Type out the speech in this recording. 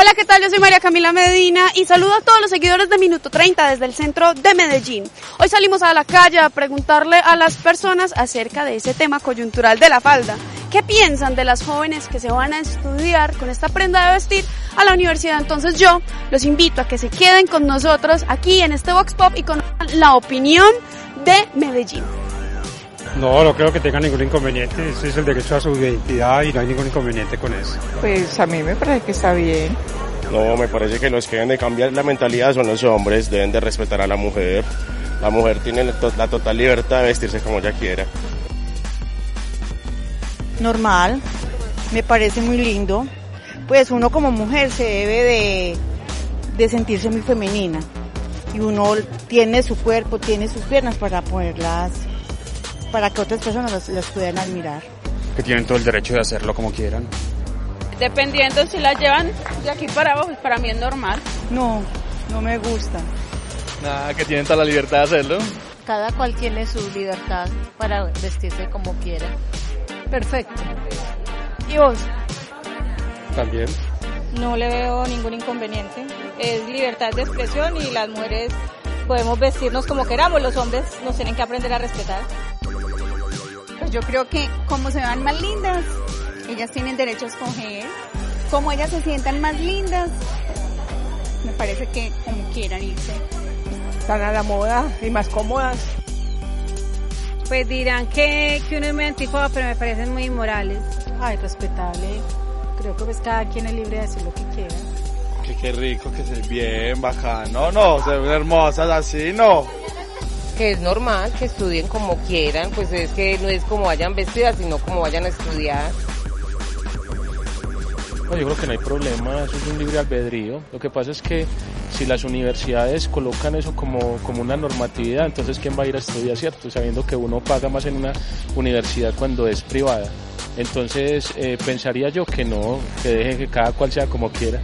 Hola, ¿qué tal? Yo soy María Camila Medina y saludo a todos los seguidores de Minuto 30 desde el centro de Medellín. Hoy salimos a la calle a preguntarle a las personas acerca de ese tema coyuntural de la falda. ¿Qué piensan de las jóvenes que se van a estudiar con esta prenda de vestir a la universidad? Entonces yo los invito a que se queden con nosotros aquí en este Vox Pop y con la opinión de Medellín. No, no creo que tenga ningún inconveniente. Ese es el derecho a su identidad y no hay ningún inconveniente con eso. Pues a mí me parece que está bien. No, me parece que los que deben de cambiar la mentalidad son los hombres, deben de respetar a la mujer. La mujer tiene la total libertad de vestirse como ella quiera. Normal, me parece muy lindo. Pues uno como mujer se debe de, de sentirse muy femenina. Y uno tiene su cuerpo, tiene sus piernas para poderlas para que otras personas las, puedan admirar. Que tienen todo el derecho de hacerlo como quieran. Dependiendo si las llevan de aquí para abajo, para mí es normal. No, no me gusta. Nada, que tienen toda la libertad de hacerlo. Cada cual tiene su libertad para vestirse como quiera. Perfecto. ¿Y vos? También. No le veo ningún inconveniente. Es libertad de expresión y las mujeres podemos vestirnos como queramos. Los hombres nos tienen que aprender a respetar. Pues yo creo que como se van más lindas, ellas tienen derecho a escoger. Como ellas se sientan más lindas, me parece que como quieran irse. Están a la moda y más cómodas. Pues dirán que, que uno es muy anticuado, pero me parecen muy inmorales. Ay, respetable. Creo que pues cada quien es libre de hacer lo que quiera. Que qué rico, que se bien, bacano. No, se ven hermosas así, no que es normal que estudien como quieran, pues es que no es como vayan vestidas, sino como vayan a estudiar. No, yo creo que no hay problema, eso es un libre albedrío. Lo que pasa es que si las universidades colocan eso como, como una normatividad, entonces ¿quién va a ir a estudiar, cierto? Sabiendo que uno paga más en una universidad cuando es privada. Entonces eh, pensaría yo que no, que deje que cada cual sea como quiera.